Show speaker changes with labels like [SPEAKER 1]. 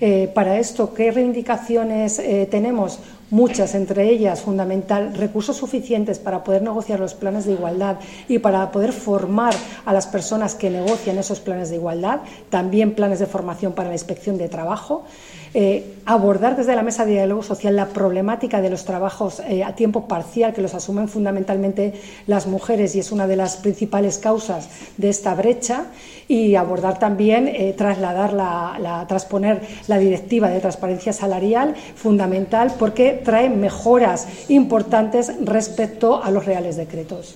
[SPEAKER 1] Eh, para esto, ¿qué reivindicaciones eh, tenemos? Muchas, entre ellas, fundamental, recursos suficientes para poder negociar los planes de igualdad y para poder formar a las personas que negocian esos planes de igualdad, también planes de formación para la inspección de trabajo. Eh, abordar desde la mesa de diálogo social la problemática de los trabajos eh, a tiempo parcial que los asumen fundamentalmente las mujeres y es una de las principales causas de esta brecha y abordar también eh, trasladar la, la, transponer la directiva de transparencia salarial fundamental porque trae mejoras importantes respecto a los reales decretos.